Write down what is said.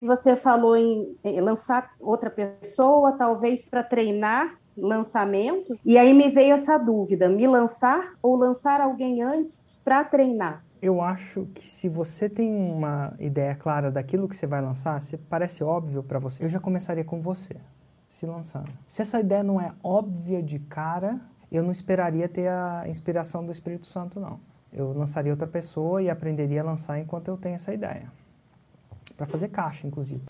você falou em, lançar outra pessoa, talvez para treinar lançamento, e aí me veio essa dúvida: me lançar ou lançar alguém antes para treinar? Eu acho que se você tem uma ideia clara daquilo que você vai lançar, se parece óbvio para você, eu já começaria com você, se lançando. Se essa ideia não é óbvia de cara, eu não esperaria ter a inspiração do Espírito Santo, não. Eu lançaria outra pessoa e aprenderia a lançar enquanto eu tenho essa ideia para fazer caixa, inclusive.